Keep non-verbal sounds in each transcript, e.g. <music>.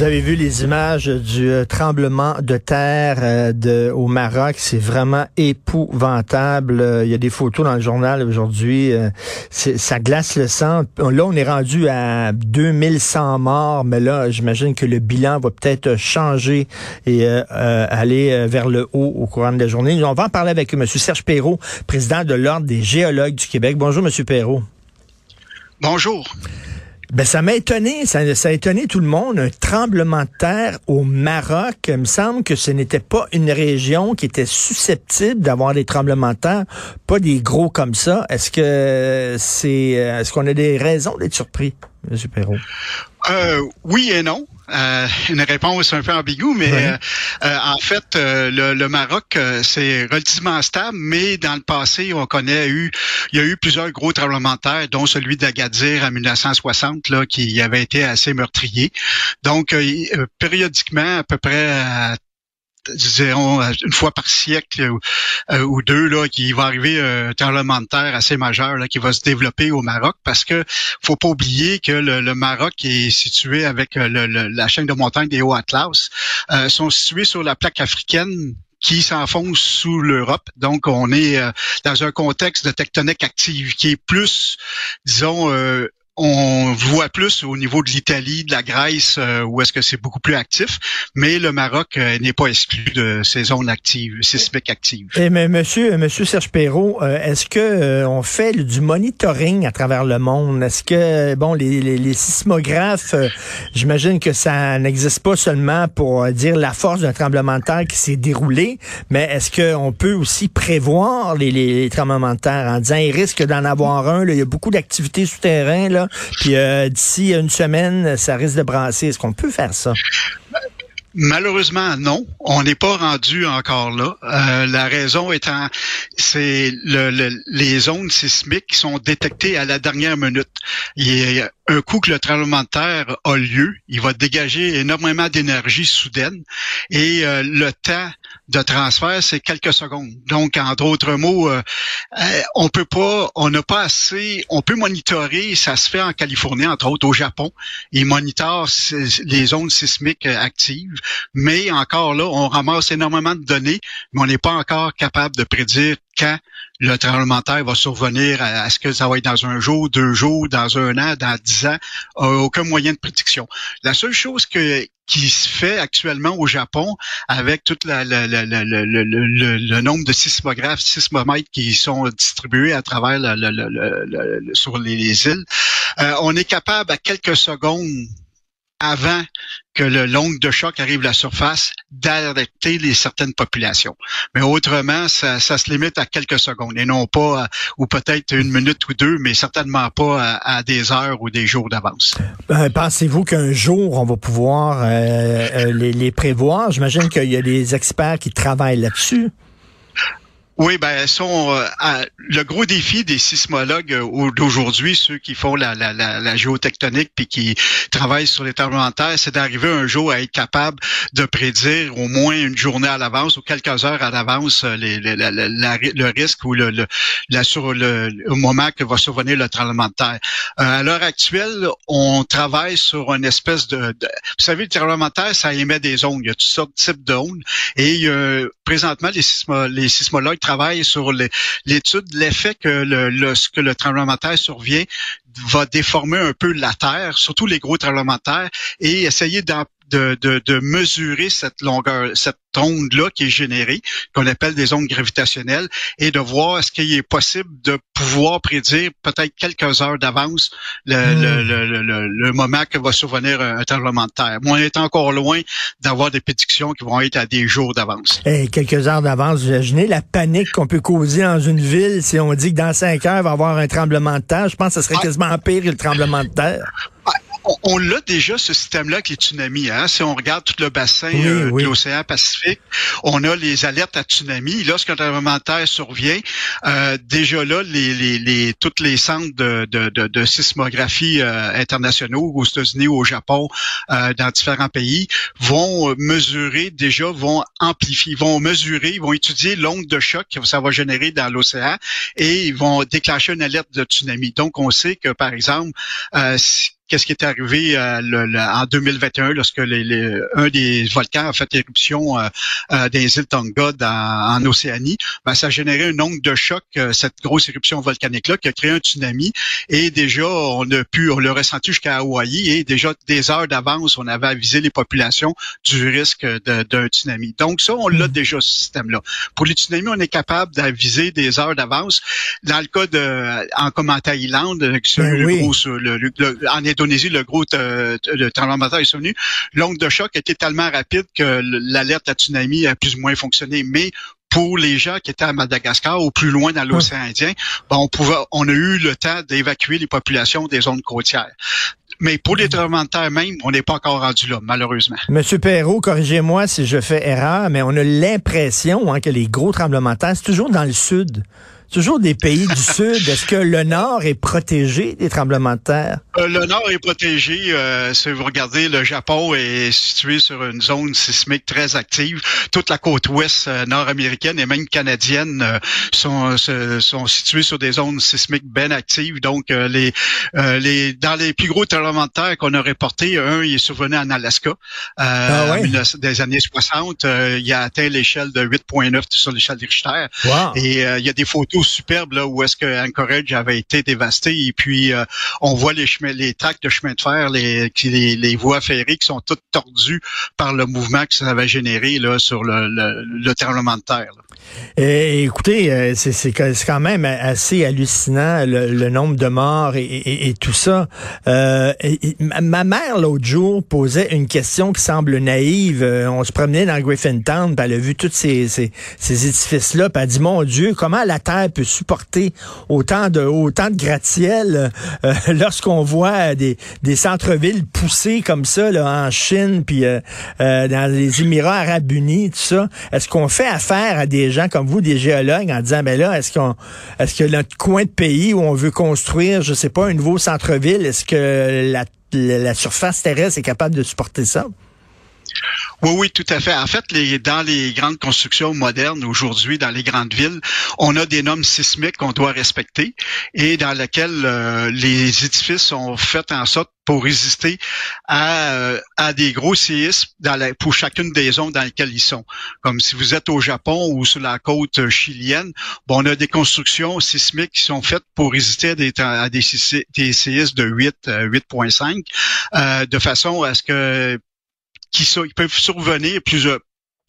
Vous avez vu les images du euh, tremblement de terre euh, au Maroc. C'est vraiment épouvantable. Euh, il y a des photos dans le journal aujourd'hui. ça glace le sang. Là, on est rendu à 2100 morts, mais là, j'imagine que le bilan va peut-être changer et aller vers le haut au courant de la journée. On va en parler avec M. Serge Perrault, président de l'Ordre des géologues du Québec. Bonjour, M. Perrault. Bonjour. Ben, ça m'a étonné, ça, a étonné tout le monde. Un tremblement de terre au Maroc. Il me semble que ce n'était pas une région qui était susceptible d'avoir des tremblements de terre, pas des gros comme ça. Est-ce que c'est, euh, est-ce qu'on a des raisons d'être surpris, M. Perrault? Euh, oui et non. Euh, une réponse un peu ambiguë, mais euh, euh, en fait, le, Maroc, c'est relativement stable, mais dans le passé, on connaît eu, il y a eu plusieurs gros tremblements de terre, dont celui d'Agadir en 1960, là, qui avait été assez meurtrier. Donc, périodiquement, à peu près disons une fois par siècle euh, ou deux là qui va arriver un tremblement de terre assez majeur là, qui va se développer au Maroc parce que faut pas oublier que le, Maroc est situé avec euh, la chaîne de montagnes des Hauts Atlas euh, sont situés sur la plaque africaine qui s'enfonce sous l'Europe. Donc, on est dans un contexte de tectonique active qui est plus, disons, on voit plus au niveau de l'Italie, de la Grèce, euh, où est-ce que c'est beaucoup plus actif, mais le Maroc euh, n'est pas exclu de ces zones actives, sismiques actives. Mais monsieur, monsieur Serge Perrault, euh, est-ce que on fait du monitoring à travers le monde? Est-ce que bon les, sismographes, j'imagine que ça n'existe pas seulement pour dire la force d'un tremblement de terre qui s'est déroulé, mais est-ce qu'on peut aussi prévoir les, les, tremblements de terre en disant il risque d'en avoir un Il y a beaucoup d'activités souterraines là. Puis euh, d'ici une semaine, ça risque de brasser. Est-ce qu'on peut faire ça? Malheureusement, non. On n'est pas rendu encore là. Euh, la raison étant, c'est le, les zones sismiques qui sont détectées à la dernière minute. Un coup que le tremblement de terre a lieu, il va dégager énormément d'énergie soudaine. Et euh, le temps de transfert, c'est quelques secondes. Donc, entre autres mots, euh, euh, on peut pas, on n'a pas assez, on peut monitorer, ça se fait en Californie, entre autres au Japon, ils monitorent les zones sismiques actives, mais encore là, on ramasse énormément de données, mais on n'est pas encore capable de prédire quand le tremblement de terre va survenir, est-ce que ça va être dans un jour, deux jours, dans un an, dans dix ans, aucun moyen de prédiction. La seule chose que, qui se fait actuellement au Japon avec tout la, le, nombre de sismographes, sismomètres qui sont distribués à travers sur les, îles, euh, on est capable à quelques secondes avant que le l'onde de choc arrive à la surface, d'arrêter les certaines populations. Mais autrement, ça, se limite à quelques secondes et non pas, ou peut-être une minute ou deux, mais certainement pas à, des heures ou des jours d'avance. Ben, pensez-vous qu'un jour, on va pouvoir euh, euh, les, les prévoir? J'imagine qu'il y a des experts qui travaillent là-dessus. Oui, ben sont euh, le gros défi des sismologues euh, d'aujourd'hui, ceux qui font la, la, la, géotectonique puis qui travaillent sur les tremblements de terre, c'est d'arriver un jour à être capable de prédire au moins une journée à l'avance ou quelques heures à l'avance euh, le risque ou le, la, sur le, moment que va survenir le tremblement de terre. à l'heure actuelle, on travaille sur une espèce de, vous savez, le tremblement de terre, ça émet des ondes. Il y a toutes sortes de types d'ondes et présentement les, sismo, les sismologues sur l'étude de l'effet que le, lorsque le tremblement de terre survient va déformer un peu la Terre, surtout les gros tremblements de terre, et essayer de, de, de, mesurer cette longueur, cette onde-là qui est générée, qu'on appelle des ondes gravitationnelles, et de voir est-ce qu'il est possible de pouvoir prédire peut-être quelques heures d'avance le, hmm. le, le, le, moment que va survenir un, tremblement de terre. Moi, on est encore loin d'avoir des prédictions qui vont être à des jours d'avance. Et quelques heures d'avance, vous imaginez la panique qu'on peut causer dans une ville si on dit que dans cinq heures, il va y avoir un tremblement de terre. Je pense que ce serait quasiment pire que le tremblement de terre. On, l'a déjà, ce système-là, avec les tsunamis. Hein? Si on regarde tout le bassin euh, de l'océan Pacifique, on a les alertes à tsunami. Lorsqu'un tremblement de terre survient, euh, déjà là, les, les, les, toutes les centres de, de, de, de sismographie euh, internationaux, aux États-Unis ou au Japon, euh, dans différents pays, vont mesurer, déjà, vont amplifier, vont mesurer, vont étudier l'onde de choc que ça va générer dans l'océan et ils vont déclencher une alerte de tsunami. Donc, on sait que, par exemple, euh, qu'est-ce qui est arrivé euh, en 2021 lorsque les, un des volcans a fait éruption euh, euh, des îles Tonga en Océanie. Ben, ça a généré une onde de choc, cette grosse éruption volcanique-là, qui a créé un tsunami. Et déjà, on a pu, on l'a ressenti jusqu'à Hawaï. Et déjà, des heures d'avance, on avait avisé les populations du risque d'un tsunami. Donc ça, on l'a mm. déjà, ce système-là. Pour les tsunamis, on est capable d'aviser des heures d'avance. Dans le cas de, en comme en Thaïlande, ben le, gros, le, le, en le gros tremblement de terre est survenu, l'onde de choc était tellement rapide que l'alerte à tsunami a plus ou moins fonctionné. Mais pour les gens qui étaient à Madagascar ou plus loin dans l'océan Indien, ben, on pouvait, on a eu le temps d'évacuer les populations des zones côtières. Mais pour les tremblements de terre même, on n'est pas encore rendu là, malheureusement. Monsieur Perrault, corrigez-moi si je fais erreur, mais on a l'impression hein, que les gros tremblements de terre, c'est toujours dans le sud toujours des pays du Sud. Est-ce que le Nord est protégé des tremblements de terre? Euh, le Nord est protégé. Euh, si vous regardez, le Japon est situé sur une zone sismique très active. Toute la côte ouest euh, nord-américaine et même canadienne sont, sont situées sur des zones sismiques bien actives. Donc, les, les, dans les plus gros tremblements de terre qu'on a reportés, un, il est survenu en Alaska ah des années 60. il a atteint l'échelle de 8.9 sur l'échelle de Richter. Et il y a des photos superbe là où est-ce que Anchorage avait été dévasté et puis euh, on voit les chemins, les tracts de chemin de fer, les, les, voies ferrées qui sont toutes tordues par le mouvement que ça avait généré là sur le, le, le tremblement de terre. Et, écoutez, euh, c'est quand même assez hallucinant le, nombre de morts et, tout ça. Euh, ma mère l'autre jour posait une question qui semble naïve. on se promenait dans Griffintown, puis elle a vu tous ces, ces, ces édifices-là, puis elle a dit mon Dieu, comment la terre peut supporter autant de autant de gratte-ciel euh, <laughs> lorsqu'on voit des, des centres-villes poussés comme ça là, en Chine puis euh, euh, dans les Émirats Arabes Unis tout ça est-ce qu'on fait affaire à des gens comme vous des géologues en disant ben là est-ce que notre coin de pays où on veut construire je sais pas un nouveau centre-ville est-ce que la surface terrestre est capable de supporter ça? Oui, oui, tout à fait. En fait, les, dans les grandes constructions modernes aujourd'hui, dans les grandes villes, on a des normes sismiques qu'on doit respecter et dans lesquelles euh, les édifices sont faits en sorte pour résister à, euh, à des gros séismes dans la, pour chacune des zones dans lesquelles ils sont. Comme si vous êtes au Japon ou sur la côte chilienne, bon, on a des constructions sismiques qui sont faites pour résister à des, à des, séismes de 8, 8.5, euh, de façon à ce que qui ils peuvent survenir plusieurs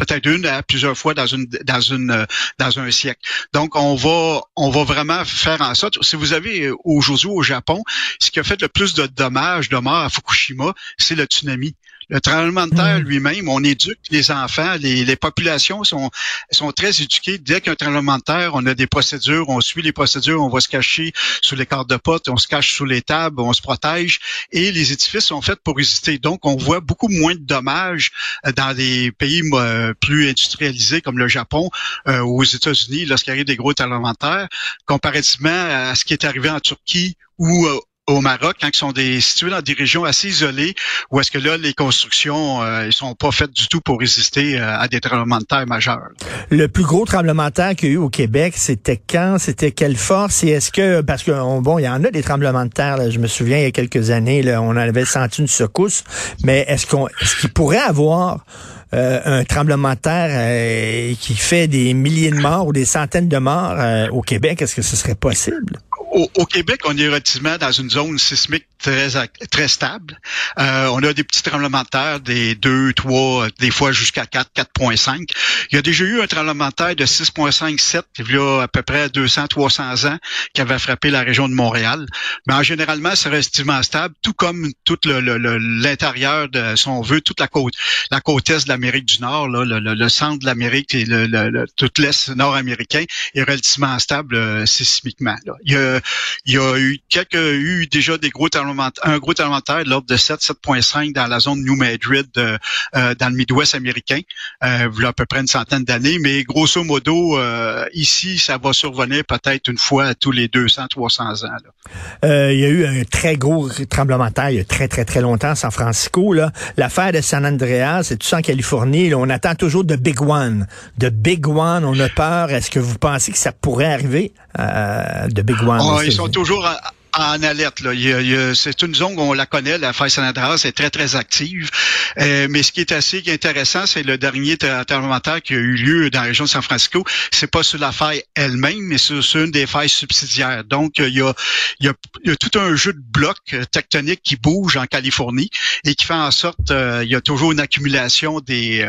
peut-être une à plusieurs fois dans une dans une euh, dans un siècle. Donc on va on va vraiment faire en sorte. Si vous avez euh, aujourd'hui au Japon, ce qui a fait le plus de dommages, de morts à Fukushima, c'est le tsunami. Le tremblement de terre hmm. lui-même, on éduque les enfants, les, les, populations sont, sont très éduquées. Dès qu'un tremblement de terre, on a des procédures, on suit les procédures, on va se cacher sous les cartes de potes, on se cache sous les tables, on se protège et les édifices sont faits pour résister. Donc, on voit beaucoup moins de dommages euh, dans des pays euh, plus industrialisés comme le Japon euh, ou aux États-Unis lorsqu'il arrive des gros tremblements de terre, comparativement à ce qui est arrivé en Turquie ou au Maroc, quand ils sont des, situés dans des régions assez isolées, où est-ce que là, les constructions, euh, ils sont pas faites du tout pour résister euh, à des tremblements de terre majeurs. Le plus gros tremblement de terre qu'il y a eu au Québec, c'était quand? C'était quelle force? Et est-ce que, parce que, bon, il y en a des tremblements de terre, je me souviens, il y a quelques années, là, on avait senti une secousse, mais est-ce qu'on, est-ce qu'il pourrait avoir euh, un tremblement de terre euh, qui fait des milliers de morts ou des centaines de morts au Québec, est-ce que ce serait possible? Au, Québec, on est relativement dans une zone sismique très très stable. Euh, on a des petits tremblements de terre, des 2, 3, des fois jusqu'à 4, 4.5. Il y a déjà eu un tremblement de terre de 6.5, 7, il y a à peu près 200, 300 ans, qui avait frappé la région de Montréal. Mais en généralement, c'est relativement stable, tout comme tout l'intérieur de, si on veut, toute la côte, la côte est de l'Amérique du Nord, là, le, centre de l'Amérique et le, tout l'est nord-américain est relativement stable euh, sismiquement. Là. Il y a il y a eu quelques eu déjà des gros un gros tremblement de l'ordre de 7, 7.5 dans la zone New Madrid, euh, dans le Midwest américain, euh, il y a à peu près une centaine d'années. Mais grosso modo, ici, ça va survenir peut-être une fois tous les 200, 300 ans. il y a eu un très gros tremblement de terre il y a très, très, très longtemps à San Francisco. L'affaire de San Andreas, c'est tout ça en Californie. on attend toujours de Big One. De Big One, on a peur. Est-ce que vous pensez que ça pourrait arriver euh, de Big One? Ils sont toujours en alerte. Là. c'est une zone, on la connaît, la faille San Andreas est très, très active. Euh, mais ce qui est assez intéressant, c'est le dernier terremoteur qui a eu lieu dans la région de San Francisco. C'est pas sur la faille elle-même, mais sur, une des failles subsidiaires. Donc, il y, a, il, y a, il y a tout un jeu de blocs euh, tectoniques qui bouge en Californie et qui fait en sorte euh, il y a toujours une accumulation des,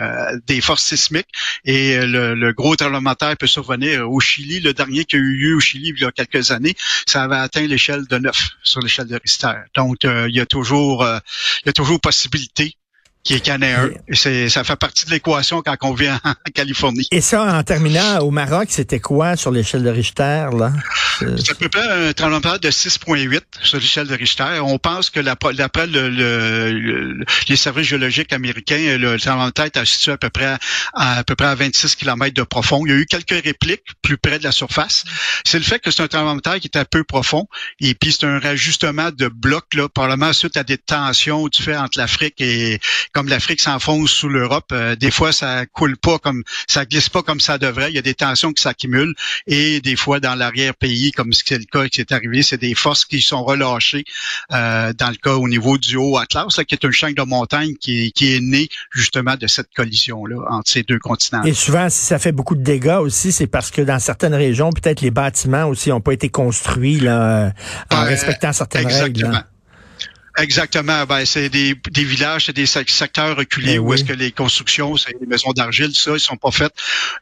des forces sismiques et le, le gros terremoteur peut survenir au Chili. Le dernier qui a eu lieu au Chili il y a quelques années, ça avait atteint l'échelle de 9 sur l'échelle de Richter. Donc, euh, il y a toujours, euh, il y a toujours possibilité qui est canéen. C'est, ça fait partie de l'équation quand on vient en Californie. Et ça, en terminant au Maroc, c'était quoi sur l'échelle de Richter, là? C'est à peu près un tremblement de 6.8 sur l'échelle de Richter. On pense que d'après le, les services géologiques américains, le tremblement de terre est situé à peu près à, à peu près à 26 km de profond. Il y a eu quelques répliques plus près de la surface. C'est le fait que c'est un tremblement de terre qui est un peu profond. Et puis, c'est un rajustement de blocs, là, probablement suite à des tensions du fait entre l'Afrique et comme l'Afrique s'enfonce sous l'Europe, euh, des fois ça coule pas comme ça glisse pas comme ça devrait. Il y a des tensions qui s'accumulent et des fois dans l'arrière-pays, comme c'est le cas qui est arrivé, c'est des forces qui sont relâchées. Euh, dans le cas au niveau du haut Atlas, là, qui est une chaîne de montagne qui, qui est née justement de cette collision là entre ces deux continents. Et souvent, si ça fait beaucoup de dégâts aussi, c'est parce que dans certaines régions, peut-être les bâtiments aussi n'ont pas été construits là, en respectant certaines exactement. règles. Exactement. Ben, c'est des, des villages, c'est des secteurs reculés ben où est-ce que les constructions, c'est des maisons d'argile, ça, ils sont pas faites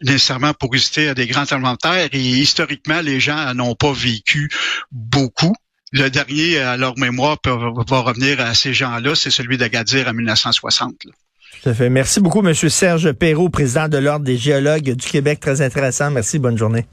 nécessairement pour résister à des grands tremblements de terre. Et historiquement, les gens n'ont pas vécu beaucoup. Le dernier, à leur mémoire, va revenir à ces gens-là, c'est celui d'Agadir en 1960. Tout à fait. Merci beaucoup, M. Serge Perrault, président de l'Ordre des géologues du Québec. Très intéressant. Merci. Bonne journée.